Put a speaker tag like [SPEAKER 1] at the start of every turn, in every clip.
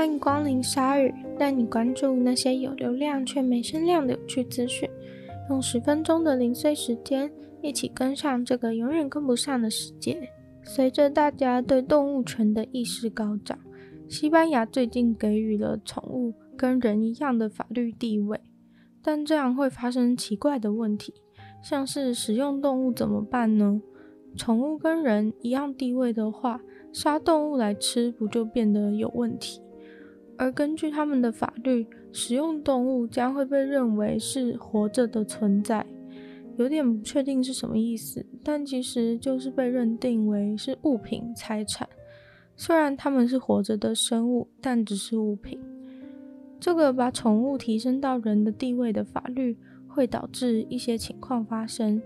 [SPEAKER 1] 欢迎光临鲨鱼，带你关注那些有流量却没声量的有趣资讯。用十分钟的零碎时间，一起跟上这个永远跟不上的世界。随着大家对动物权的意识高涨，西班牙最近给予了宠物跟人一样的法律地位。但这样会发生奇怪的问题，像是食用动物怎么办呢？宠物跟人一样地位的话，杀动物来吃不就变得有问题？而根据他们的法律，食用动物将会被认为是活着的存在，有点不确定是什么意思，但其实就是被认定为是物品财产。虽然他们是活着的生物，但只是物品。这个把宠物提升到人的地位的法律，会导致一些情况发生，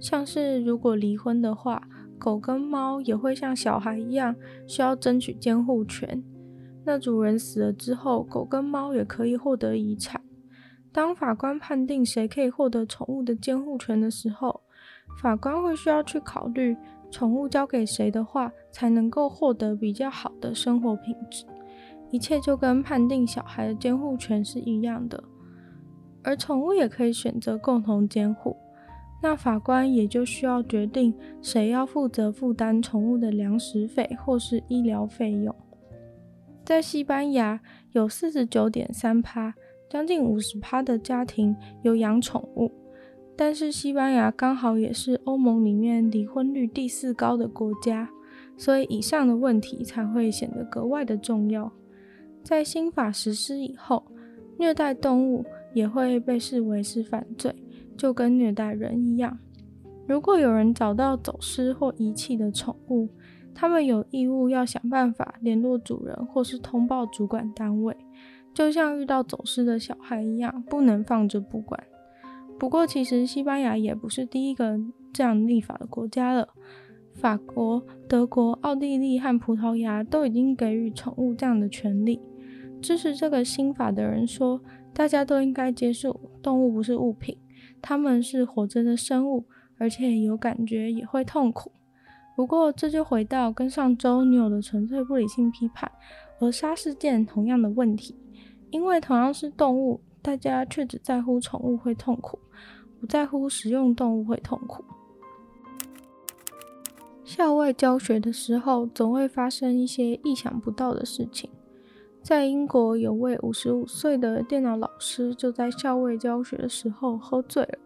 [SPEAKER 1] 像是如果离婚的话，狗跟猫也会像小孩一样需要争取监护权。那主人死了之后，狗跟猫也可以获得遗产。当法官判定谁可以获得宠物的监护权的时候，法官会需要去考虑，宠物交给谁的话，才能够获得比较好的生活品质。一切就跟判定小孩的监护权是一样的，而宠物也可以选择共同监护。那法官也就需要决定谁要负责负担宠物的粮食费或是医疗费用。在西班牙，有四十九点三趴，将近五十趴的家庭有养宠物。但是西班牙刚好也是欧盟里面离婚率第四高的国家，所以以上的问题才会显得格外的重要。在新法实施以后，虐待动物也会被视为是犯罪，就跟虐待人一样。如果有人找到走失或遗弃的宠物，他们有义务要想办法联络主人，或是通报主管单位，就像遇到走失的小孩一样，不能放着不管。不过，其实西班牙也不是第一个这样立法的国家了，法国、德国、奥地利和葡萄牙都已经给予宠物这样的权利。支持这个新法的人说，大家都应该接受动物不是物品，他们是活着的生物，而且有感觉，也会痛苦。不过，这就回到跟上周女友的纯粹不理性批判，而杀事件同样的问题，因为同样是动物，大家却只在乎宠物会痛苦，不在乎食用动物会痛苦。校外教学的时候，总会发生一些意想不到的事情。在英国，有位五十五岁的电脑老师就在校外教学的时候喝醉了。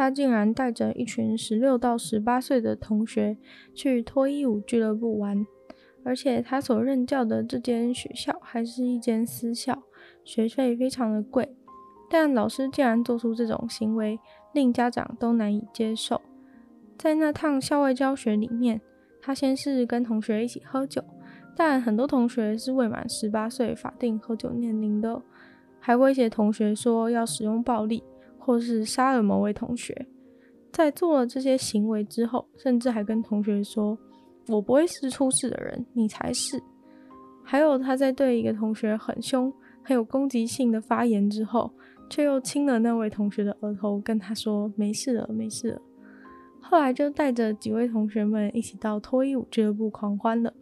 [SPEAKER 1] 他竟然带着一群十六到十八岁的同学去脱衣舞俱乐部玩，而且他所任教的这间学校还是一间私校，学费非常的贵。但老师竟然做出这种行为，令家长都难以接受。在那趟校外教学里面，他先是跟同学一起喝酒，但很多同学是未满十八岁法定喝酒年龄的，还威胁同学说要使用暴力。或是杀了某位同学，在做了这些行为之后，甚至还跟同学说：“我不会是出事的人，你才是。”还有他在对一个同学很凶、很有攻击性的发言之后，却又亲了那位同学的额头，跟他说：“没事了，没事了。”后来就带着几位同学们一起到脱衣舞俱乐部狂欢了。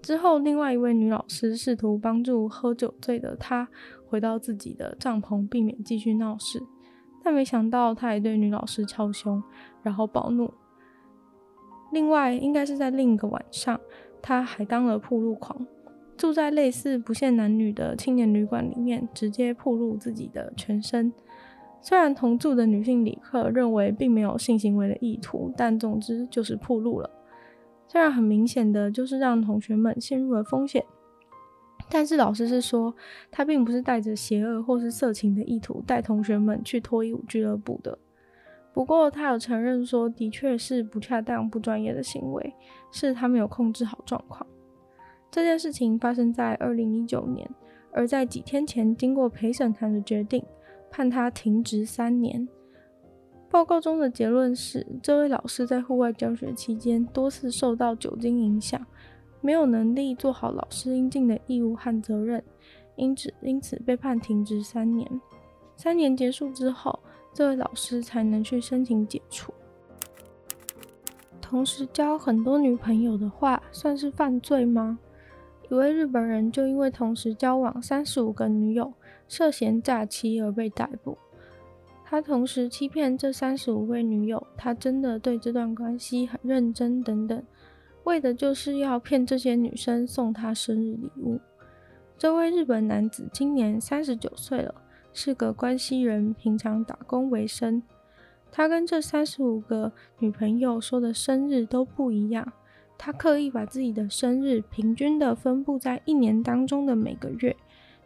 [SPEAKER 1] 之后，另外一位女老师试图帮助喝酒醉的他回到自己的帐篷，避免继续闹事。但没想到，他也对女老师超凶，然后暴怒。另外，应该是在另一个晚上，他还当了暴露狂，住在类似不限男女的青年旅馆里面，直接暴露自己的全身。虽然同住的女性旅客认为并没有性行为的意图，但总之就是暴露了。这样很明显的就是让同学们陷入了风险。但是老师是说，他并不是带着邪恶或是色情的意图带同学们去脱衣舞俱乐部的。不过他有承认说，的确是不恰当、不专业的行为，是他没有控制好状况。这件事情发生在二零一九年，而在几天前，经过陪审团的决定，判他停职三年。报告中的结论是，这位老师在户外教学期间多次受到酒精影响。没有能力做好老师应尽的义务和责任，因此因此被判停职三年。三年结束之后，这位老师才能去申请解除。同时交很多女朋友的话，算是犯罪吗？一位日本人就因为同时交往三十五个女友，涉嫌诈欺而被逮捕。他同时欺骗这三十五位女友，他真的对这段关系很认真，等等，为的就是要骗这些女生送他生日礼物。这位日本男子今年三十九岁了，是个关西人，平常打工为生。他跟这三十五个女朋友说的生日都不一样。他刻意把自己的生日平均的分布在一年当中的每个月，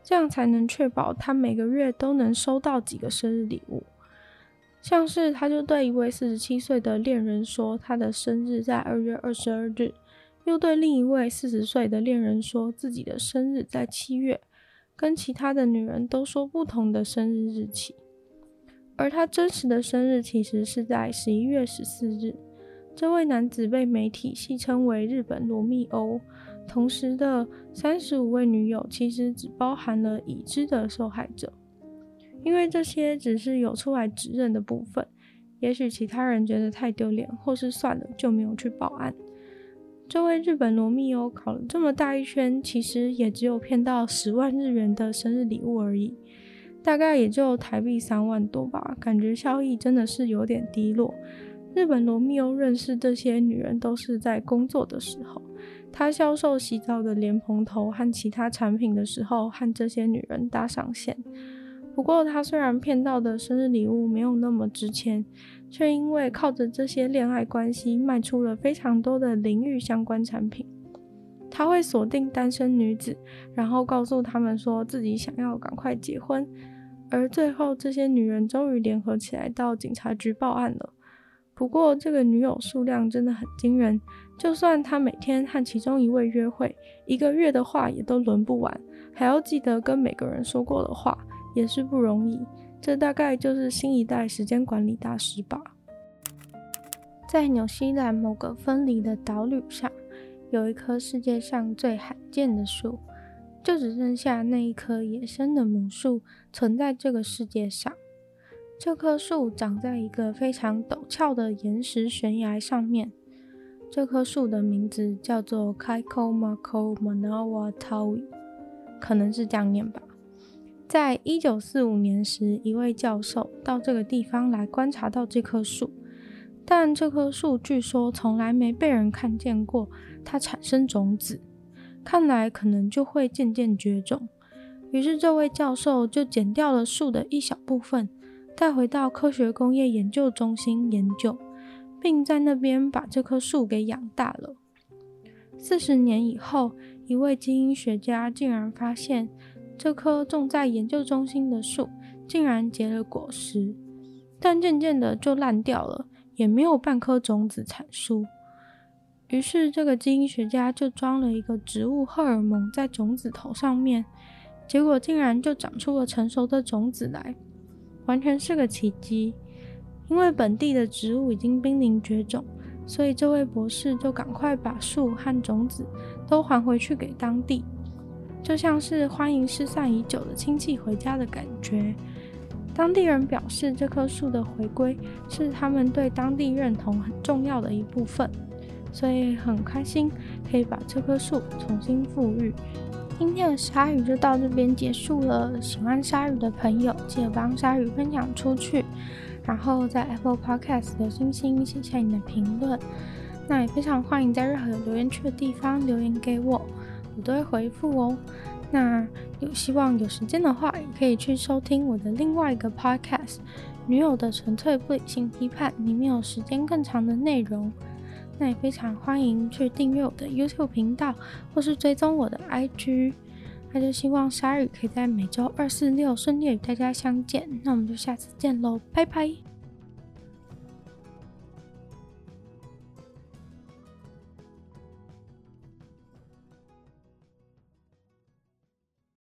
[SPEAKER 1] 这样才能确保他每个月都能收到几个生日礼物。像是他就对一位四十七岁的恋人说他的生日在二月二十二日，又对另一位四十岁的恋人说自己的生日在七月，跟其他的女人都说不同的生日日期，而他真实的生日其实是在十一月十四日。这位男子被媒体戏称为“日本罗密欧”，同时的三十五位女友其实只包含了已知的受害者，因为这些只是有出来指认的部分。也许其他人觉得太丢脸，或是算了就没有去报案。这位日本罗密欧考了这么大一圈，其实也只有骗到十万日元的生日礼物而已，大概也就台币三万多吧，感觉效益真的是有点低落。日本罗密欧认识这些女人都是在工作的时候，他销售洗澡的莲蓬头和其他产品的时候，和这些女人搭上线。不过，他虽然骗到的生日礼物没有那么值钱，却因为靠着这些恋爱关系卖出了非常多的淋浴相关产品。他会锁定单身女子，然后告诉他们说自己想要赶快结婚，而最后这些女人终于联合起来到警察局报案了。不过，这个女友数量真的很惊人。就算他每天和其中一位约会，一个月的话也都轮不完，还要记得跟每个人说过的话，也是不容易。这大概就是新一代时间管理大师吧。在纽西兰某个分离的岛屿上，有一棵世界上最罕见的树，就只剩下那一棵野生的母树存在这个世界上。这棵树长在一个非常陡峭的岩石悬崖上面。这棵树的名字叫做 Kaikomako Manawa t a w i 可能是这样念吧。在一九四五年时，一位教授到这个地方来观察到这棵树，但这棵树据说从来没被人看见过它产生种子，看来可能就会渐渐绝种。于是这位教授就剪掉了树的一小部分。带回到科学工业研究中心研究，并在那边把这棵树给养大了。四十年以后，一位基因学家竟然发现，这棵种在研究中心的树竟然结了果实，但渐渐的就烂掉了，也没有半颗种子产出。于是，这个基因学家就装了一个植物荷尔蒙在种子头上面，结果竟然就长出了成熟的种子来。完全是个奇迹，因为本地的植物已经濒临绝种，所以这位博士就赶快把树和种子都还回去给当地，就像是欢迎失散已久的亲戚回家的感觉。当地人表示，这棵树的回归是他们对当地认同很重要的一部分，所以很开心可以把这棵树重新复育。今天的鲨鱼就到这边结束了。喜欢鲨鱼的朋友，记得帮鲨鱼分享出去，然后在 Apple Podcast 的星星写下你的评论。那也非常欢迎在任何有留言区的地方留言给我，我都会回复哦。那有希望有时间的话，也可以去收听我的另外一个 Podcast《女友的纯粹不理性批判》，里面有时间更长的内容。那也非常欢迎去订阅我的 YouTube 频道，或是追踪我的 IG。那就希望鲨鱼可以在每周二、四、六顺利与大家相见。那我们就下次见喽，拜拜。